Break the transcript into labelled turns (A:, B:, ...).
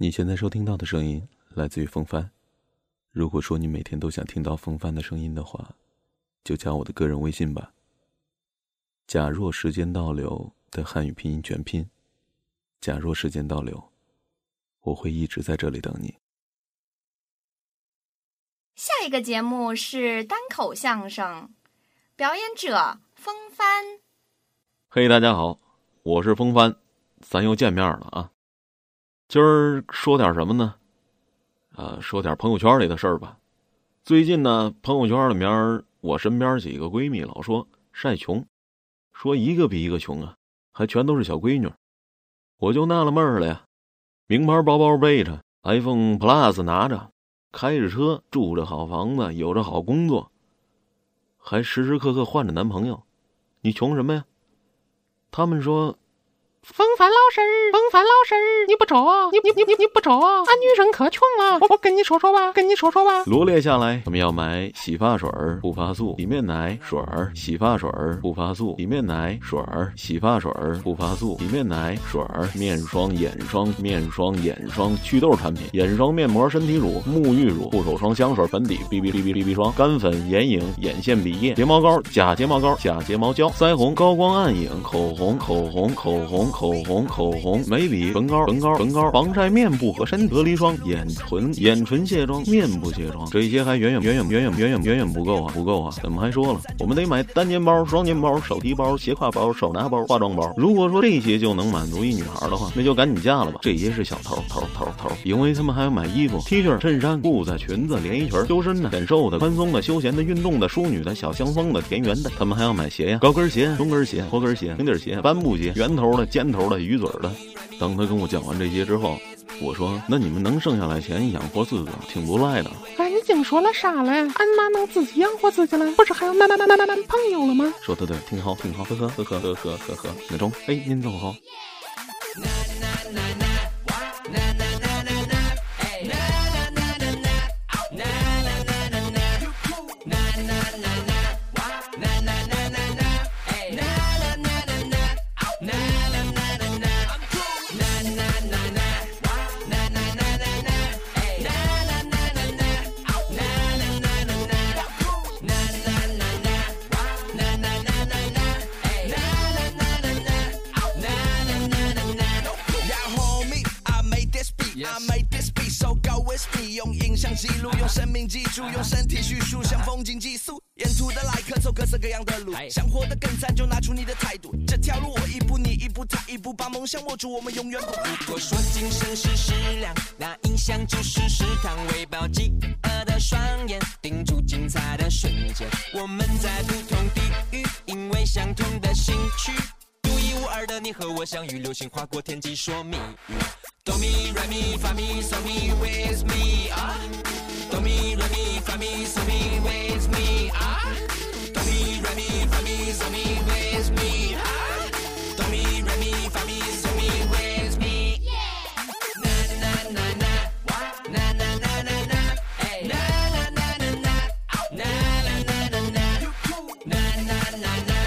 A: 你现在收听到的声音来自于风帆。如果说你每天都想听到风帆的声音的话，就加我的个人微信吧。假若时间倒流的汉语拼音全拼。假若时间倒流，我会一直在这里等你。
B: 下一个节目是单口相声，表演者风帆。
A: 嘿，大家好，我是风帆，咱又见面了啊。今儿说点什么呢？呃，说点朋友圈里的事儿吧。最近呢，朋友圈里面，我身边几个闺蜜老说晒穷，说一个比一个穷啊，还全都是小闺女。我就纳了闷了呀，名牌包包背着，iPhone Plus 拿着，开着车，住着好房子，有着好工作，还时时刻刻换着男朋友，你穷什么呀？他们说。
C: 风帆老师，风帆老师，你不找？你你你你你不找？俺女生可穷了，我我跟你说说吧，跟你说说吧。
A: 罗列下来，我们要买洗发水、护发素、洗面奶、水儿、洗发水、护发素、洗面奶、水儿、洗发水、护发素、洗面奶、水儿、面霜、眼霜、面霜、眼霜、祛痘产品、眼霜、面膜、身体乳、沐浴乳、护手霜、香水、粉底、B B B B B B 霜、干粉、眼影、眼线笔液、睫毛膏、假睫毛膏、假睫毛胶、腮红、高光暗影、口红、口红、口红。口红、口红、眉笔、唇膏、唇膏、唇膏、防晒面部和身体隔离霜、眼唇、眼唇卸妆、面部卸妆，这些还远远远远远远远远远远不够啊！不够啊！怎么还说了？我们得买单肩包、双肩包、手提包、斜挎包、手拿包、化妆包。如果说这些就能满足一女孩的话，那就赶紧嫁了吧！这些是小偷，偷偷偷，因为他们还要买衣服、T 恤、衬衫、裤子、裙子、连衣裙、修身的、显瘦的、宽松的、休闲的、运动的、淑女的、小香风的、田园的。他们还要买鞋呀，高跟鞋、中跟鞋、坡跟鞋、平底鞋、帆布鞋、圆头的、尖头的、鱼嘴的。当他跟我讲完这些之后，我说：“那你们能剩下来钱养活自己，挺不赖的。”
C: 哎，你净说了啥嘞？俺妈能自己养活自己了？不是还有男男男男男男朋友了吗？
A: 说的对，挺好，挺好，呵呵呵呵呵呵呵呵。那中，哎，您走好。
D: 用影像记录，用生命记住，用身体叙述，像风景寄宿。沿途的来客走各色各样的路，想活得更赞，就拿出你的态度。这条路我一步你一步，他一步，把梦想握住，我们永远不。如果说精神是食粮，那印象就是食堂，喂饱饥饿的双眼，盯住精彩的瞬间。我们在不同地域，因为相同的兴趣，独一无二的你和我相遇，流星划过天际说谜语。Do mi, re mi, so mi, where's me? Ah. Do mi, re mi, so mi, where's me? Ah. Do mi, re mi, so mi, where's me? Ah. Do mi, re mi, so mi, where's me? Yeah. Na na na na. What? Na na na na na. Hey. Na na na na na. Na na na na na. Na na na na.